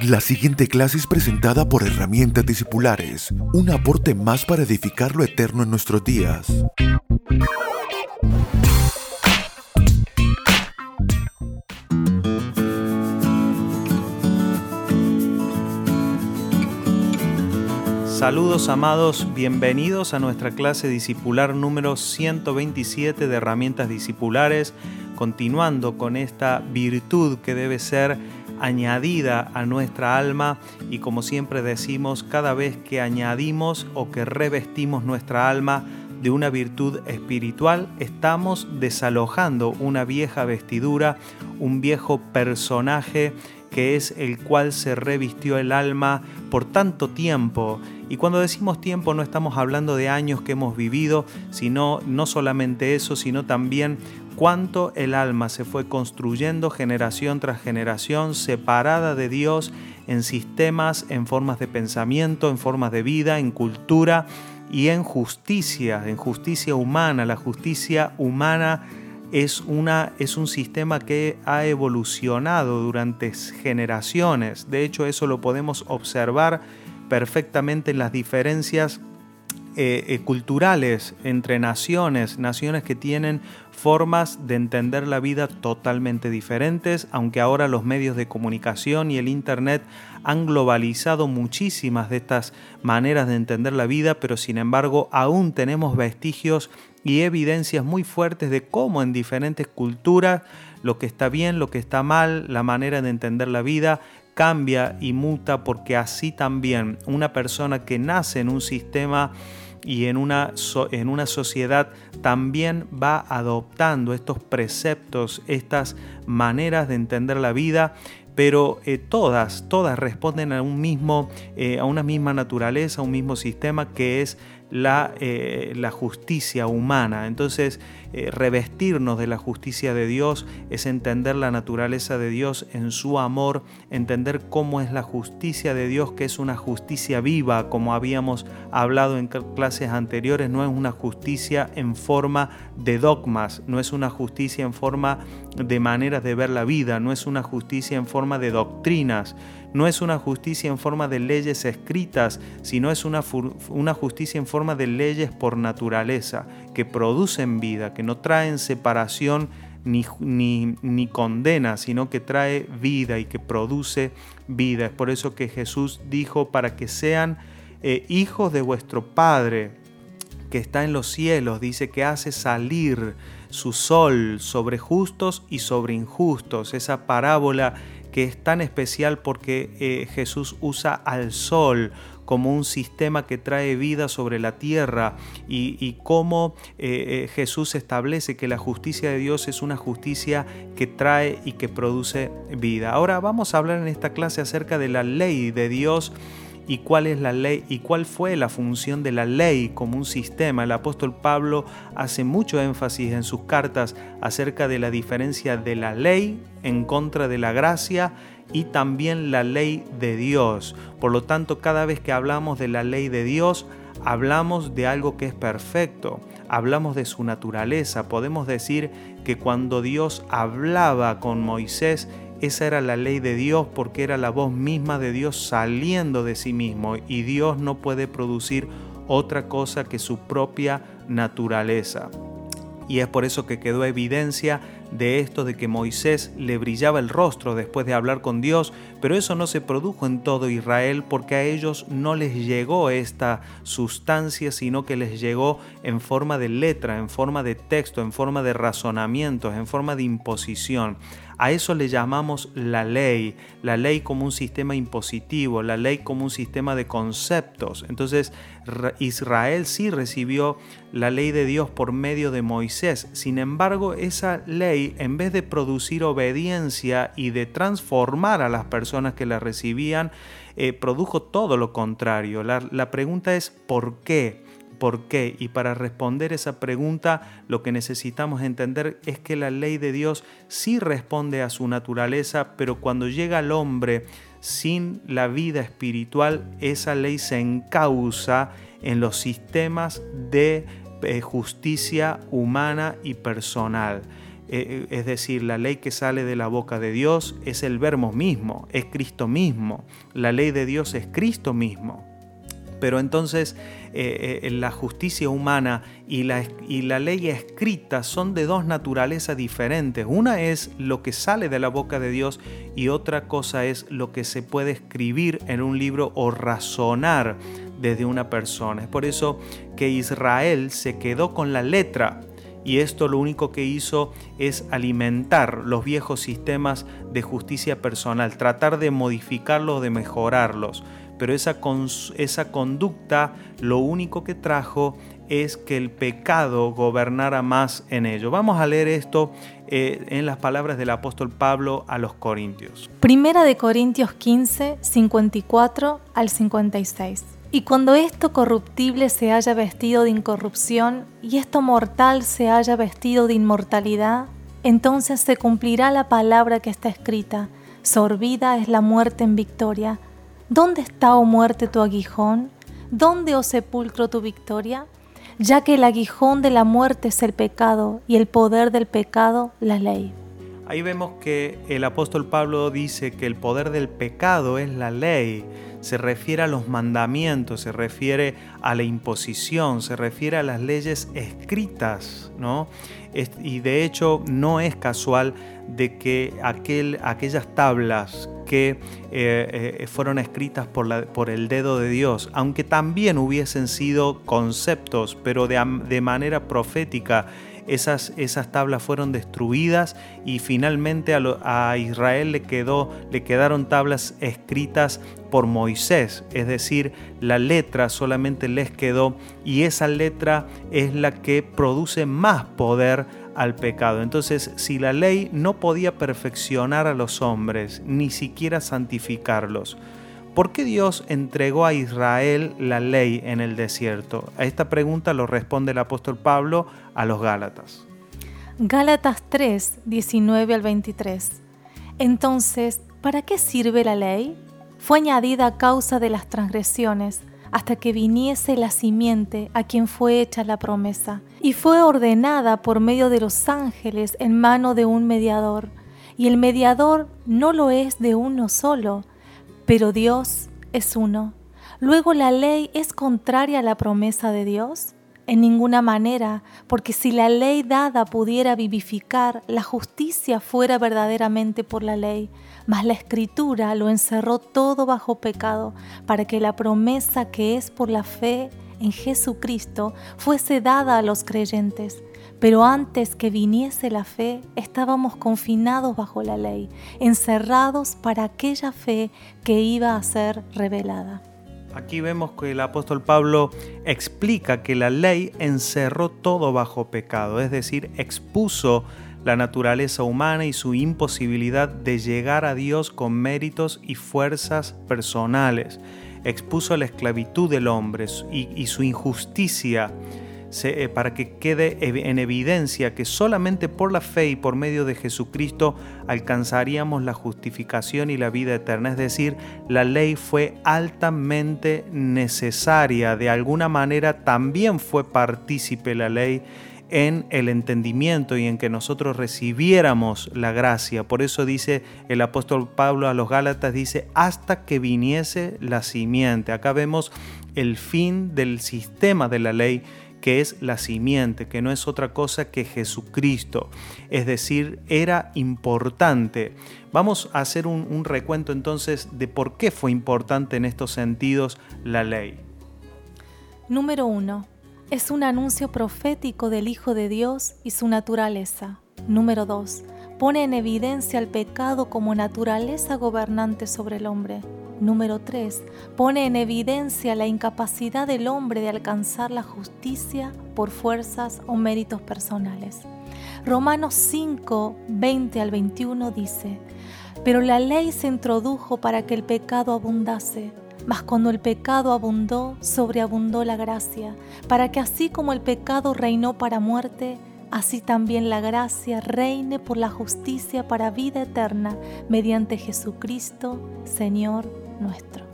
La siguiente clase es presentada por Herramientas Discipulares, un aporte más para edificar lo eterno en nuestros días. Saludos amados, bienvenidos a nuestra clase discipular número 127 de herramientas discipulares, continuando con esta virtud que debe ser añadida a nuestra alma y como siempre decimos, cada vez que añadimos o que revestimos nuestra alma de una virtud espiritual, estamos desalojando una vieja vestidura, un viejo personaje que es el cual se revistió el alma por tanto tiempo. Y cuando decimos tiempo no estamos hablando de años que hemos vivido, sino no solamente eso, sino también cuánto el alma se fue construyendo generación tras generación, separada de Dios en sistemas, en formas de pensamiento, en formas de vida, en cultura y en justicia, en justicia humana. La justicia humana es, una, es un sistema que ha evolucionado durante generaciones. De hecho, eso lo podemos observar perfectamente en las diferencias eh, eh, culturales entre naciones, naciones que tienen formas de entender la vida totalmente diferentes, aunque ahora los medios de comunicación y el Internet han globalizado muchísimas de estas maneras de entender la vida, pero sin embargo aún tenemos vestigios y evidencias muy fuertes de cómo en diferentes culturas lo que está bien, lo que está mal, la manera de entender la vida cambia y muta porque así también una persona que nace en un sistema y en una, en una sociedad también va adoptando estos preceptos, estas maneras de entender la vida pero eh, todas, todas responden a un mismo, eh, a una misma naturaleza, a un mismo sistema que es la, eh, la justicia humana. Entonces, eh, revestirnos de la justicia de Dios es entender la naturaleza de Dios en su amor, entender cómo es la justicia de Dios, que es una justicia viva, como habíamos hablado en clases anteriores, no es una justicia en forma de dogmas, no es una justicia en forma de maneras de ver la vida, no es una justicia en forma de doctrinas, no es una justicia en forma de leyes escritas, sino es una, una justicia en forma de leyes por naturaleza, que producen vida, que no traen separación ni, ni, condena, sino que trae vida y que produce vida. Es por eso que Jesús dijo, para que sean eh, hijos de vuestro Padre que está en los cielos, dice que hace salir su sol sobre justos y sobre injustos. Esa parábola que es tan especial porque eh, Jesús usa al sol como un sistema que trae vida sobre la tierra y, cómo eh, eh, Jesús establece que la justicia de Dios es una justicia que trae y que produce vida. Ahora vamos a hablar en esta clase acerca de la ley de Dios y cuál es la ley y cuál fue la función de la ley como un sistema. El apóstol Pablo hace mucho énfasis en sus cartas acerca de la diferencia de la ley en contra de la gracia y también la ley de Dios. Por lo tanto, cada vez que hablamos de la ley de Dios, hablamos de algo que es perfecto, hablamos de su naturaleza. Podemos decir que cuando Dios hablaba con Moisés, esa era la ley de Dios porque era la voz misma de Dios saliendo de sí mismo y Dios no puede producir otra cosa que su propia naturaleza. Y es por eso que quedó evidencia de esto de que Moisés le brillaba el rostro después de hablar con Dios, pero eso no se produjo en todo Israel porque a ellos no les llegó esta sustancia, sino que les llegó en forma de letra, en forma de texto, en forma de razonamientos, en forma de imposición. A eso le llamamos la ley, la ley como un sistema impositivo, la ley como un sistema de conceptos. Entonces Israel sí recibió la ley de Dios por medio de Moisés. Sin embargo, esa ley, en vez de producir obediencia y de transformar a las personas que la recibían, eh, produjo todo lo contrario. La, la pregunta es ¿por qué? Por qué. Y para responder esa pregunta lo que necesitamos entender es que la ley de Dios sí responde a su naturaleza, pero cuando llega al hombre sin la vida espiritual, esa ley se encausa en los sistemas de eh, justicia humana y personal. eh, es decir, la ley que sale de la boca de Dios es el verbo mismo, es Cristo mismo. La ley de Dios es Cristo mismo. Pero entonces eh, eh, la justicia humana y la, y la ley escrita son de dos naturalezas diferentes. Una es lo que sale de la boca de Dios y otra cosa es lo que se puede escribir en un libro o razonar desde una persona. Es por eso que Israel se quedó con la letra y esto lo único que hizo es alimentar los viejos sistemas de justicia personal, tratar de modificarlos, de mejorarlos pero esa, esa conducta lo único que trajo es que el pecado gobernara más en ello. Vamos a leer esto eh, en las palabras del apóstol Pablo a los Corintios. Primera de Corintios 15, 54 al 56. Y cuando esto corruptible se haya vestido de incorrupción y esto mortal se haya vestido de inmortalidad, entonces se cumplirá la palabra que está escrita, sorbida es la muerte en victoria ¿Dónde está, oh muerte, tu aguijón? ¿Dónde, oh sepulcro, tu victoria? Ya que el aguijón de la muerte es el pecado y el poder del pecado la ley. Ahí vemos que el apóstol Pablo dice que el poder del pecado es la ley. Se refiere a los mandamientos, se refiere a la imposición, se refiere a las leyes escritas, ¿no? Y de hecho no es casual de que aquel, aquellas tablas que eh, eh, fueron escritas por, el dedo de Dios, aunque también hubiesen sido conceptos, pero de manera profética, esas, esas, tablas fueron destruidas y finalmente a, Israel le, quedó, le quedaron tablas escritas por Moisés, es decir, la letra solamente les quedó y esa letra es la que produce más poder al pecado. Entonces, si la ley no podía perfeccionar a los hombres, ni siquiera santificarlos, ¿por qué Dios entregó a Israel la ley en el desierto? A esta pregunta lo responde el apóstol Pablo a los Gálatas. Gálatas 3, 19 al 23. Entonces, ¿para qué sirve la ley? Fue añadida a causa de las transgresiones hasta que viniese la simiente a quien fue hecha la promesa, y fue ordenada por medio de los ángeles en mano de un mediador, y el mediador no lo es de uno solo, pero Dios es uno. Luego la ley es contraria a la promesa de Dios. En ninguna manera, porque si la ley dada pudiera vivificar, la justicia fuera verdaderamente por la ley, mas la escritura lo encerró todo bajo pecado, para que la promesa que es por la fe en Jesucristo fuese dada a los creyentes. Pero antes que viniese la fe, estábamos confinados bajo la ley, encerrados para aquella fe que iba a ser revelada. Aquí vemos que el apóstol Pablo explica que la ley encerró todo bajo pecado, es decir, expuso la naturaleza humana y su imposibilidad de llegar a Dios con méritos y fuerzas personales. Expuso la esclavitud del hombre y, su injusticia eh, para que quede en evidencia que solamente por la fe y por medio de Jesucristo alcanzaríamos la justificación y la vida eterna. Es decir, la ley fue altamente necesaria. De alguna manera también fue partícipe la ley en el entendimiento y en que nosotros recibiéramos la gracia. Por eso dice el apóstol Pablo a los Gálatas, dice, hasta que viniese la simiente. Acá vemos el fin del sistema de la ley que es la simiente, que no es otra cosa que Jesucristo. Es decir, era importante. Vamos a hacer un, recuento entonces de por qué fue importante en estos sentidos la ley. Número 1 es un anuncio profético del Hijo de Dios y su naturaleza. Número 2. Pone en evidencia el pecado como naturaleza gobernante sobre el hombre. Número 3. Pone en evidencia la incapacidad del hombre de alcanzar la justicia por fuerzas o méritos personales. Romanos 5, 20 al 21 dice, Pero la ley se introdujo para que el pecado abundase mas cuando el pecado abundó, sobreabundó la gracia, para que así como el pecado reinó para muerte, así también la gracia reine por la justicia para vida eterna, mediante Jesucristo, Señor nuestro.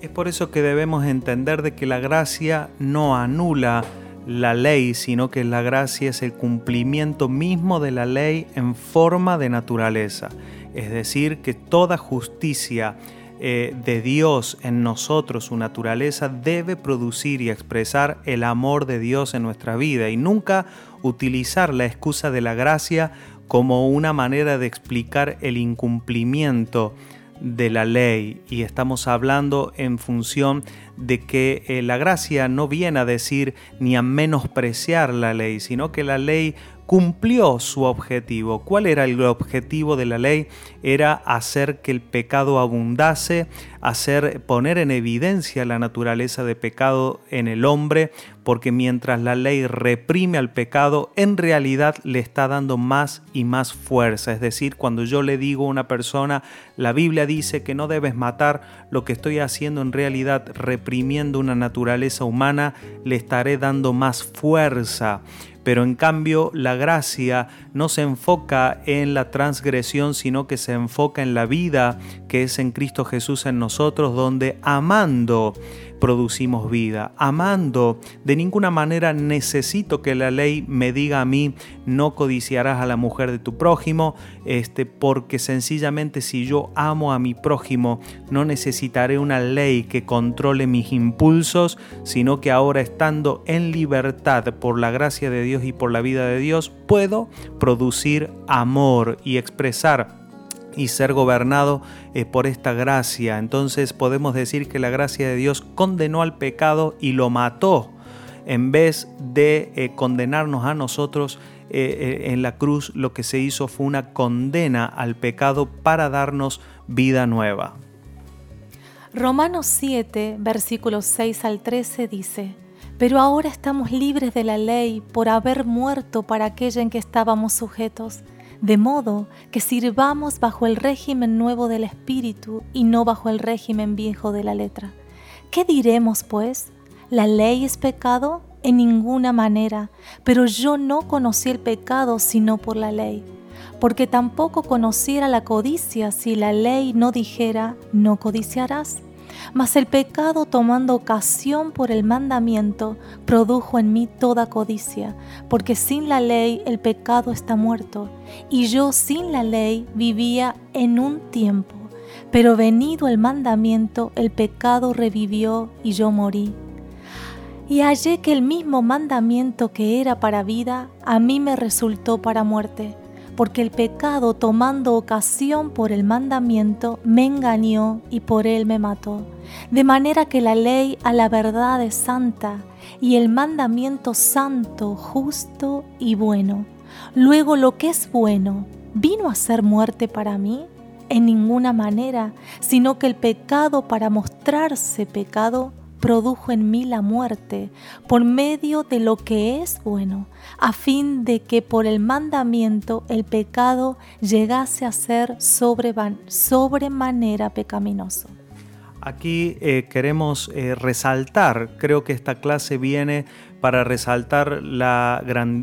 Es por eso que debemos entender de que la gracia no anula la ley, sino que la gracia es el cumplimiento mismo de la ley en forma de naturaleza. Es decir, que toda justicia eh, de Dios en nosotros, su naturaleza, debe producir y expresar el amor de Dios en nuestra vida y nunca utilizar la excusa de la gracia como una manera de explicar el incumplimiento de la ley. Y estamos hablando en función de que eh, la gracia no viene a decir ni a menospreciar la ley, sino que la ley cumplió su objetivo. ¿Cuál era el objetivo de la ley? Era hacer que el pecado abundase, hacer poner en evidencia la naturaleza de pecado en el hombre, porque mientras la ley reprime al pecado, en realidad le está dando más y más fuerza. Es decir, cuando yo le digo a una persona, la Biblia dice que no debes matar, lo que estoy haciendo en realidad reprimiendo una naturaleza humana, le estaré dando más fuerza pero en cambio la gracia no se enfoca en la transgresión, sino que se enfoca en la vida que es en Cristo Jesús en nosotros, donde amando producimos vida. Amando, de ninguna manera necesito que la ley me diga a mí, no codiciarás a la mujer de tu prójimo, este, porque sencillamente si yo amo a mi prójimo, no necesitaré una ley que controle mis impulsos, sino que ahora estando en libertad por la gracia de Dios y por la vida de Dios, puedo producir amor y expresar y ser gobernado eh, por esta gracia. Entonces podemos decir que la gracia de Dios condenó al pecado y lo mató en vez de eh, condenarnos a nosotros. Eh, en la cruz lo que se hizo fue una condena al pecado para darnos vida nueva. Romanos 7, versículos 6 al 13 dice, Pero ahora estamos libres de la ley por haber muerto para aquella en que estábamos sujetos de modo que sirvamos bajo el régimen nuevo del Espíritu y no bajo el régimen viejo de la letra. ¿Qué diremos, pues? ¿La ley es pecado? En ninguna manera, pero yo no conocí el pecado sino por la ley, porque tampoco conociera la codicia si la ley no dijera, no codiciarás. Mas el pecado tomando ocasión por el mandamiento produjo en mí toda codicia, porque sin la ley el pecado está muerto, y yo sin la ley vivía en un tiempo. Pero venido el mandamiento, el pecado revivió y yo morí. Y hallé que el mismo mandamiento que era para vida, a mí me resultó para muerte porque el pecado tomando ocasión por el mandamiento me engañó y por él me mató. De manera que la ley a la verdad es santa y el mandamiento santo, justo y bueno. Luego lo que es bueno, ¿vino a ser muerte para mí? En ninguna manera, sino que el pecado para mostrarse pecado produjo en mí la muerte por medio de lo que es bueno, a fin de que por el mandamiento el pecado llegase a ser sobremanera pecaminoso. Aquí eh, queremos eh, resaltar, creo que esta clase viene para resaltar la,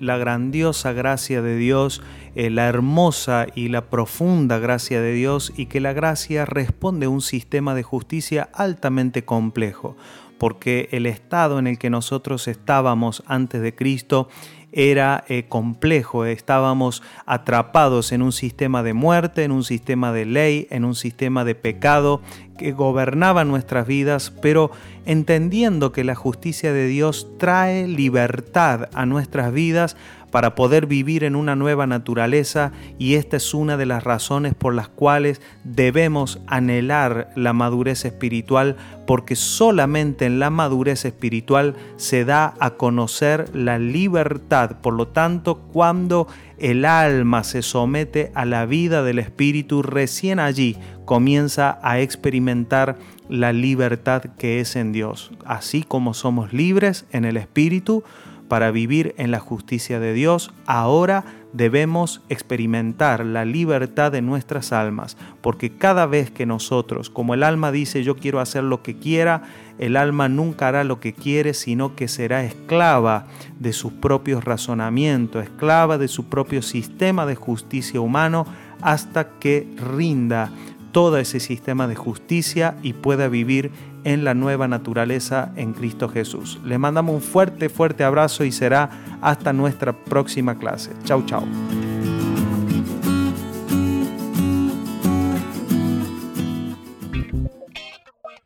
la grandiosa gracia de Dios, eh, la hermosa y la profunda gracia de Dios y que la gracia responde a un sistema de justicia altamente complejo, porque el estado en el que nosotros estábamos antes de Cristo era eh, complejo, estábamos atrapados en un sistema de muerte, en un sistema de ley, en un sistema de pecado que gobernaba nuestras vidas, pero entendiendo que la justicia de Dios trae libertad a nuestras vidas, para poder vivir en una nueva naturaleza y esta es una de las razones por las cuales debemos anhelar la madurez espiritual porque solamente en la madurez espiritual se da a conocer la libertad. Por lo tanto, cuando el alma se somete a la vida del espíritu, recién allí comienza a experimentar la libertad que es en Dios. Así como somos libres en el espíritu, para vivir en la justicia de Dios, ahora debemos experimentar la libertad de nuestras almas, porque cada vez que nosotros, como el alma dice yo quiero hacer lo que quiera, el alma nunca hará lo que quiere, sino que será esclava de sus propios razonamientos, esclava de su propio sistema de justicia humano, hasta que rinda todo ese sistema de justicia y pueda vivir en la nueva naturaleza en Cristo Jesús. Le mandamos un fuerte, fuerte abrazo y será hasta nuestra próxima clase. Chau, chau.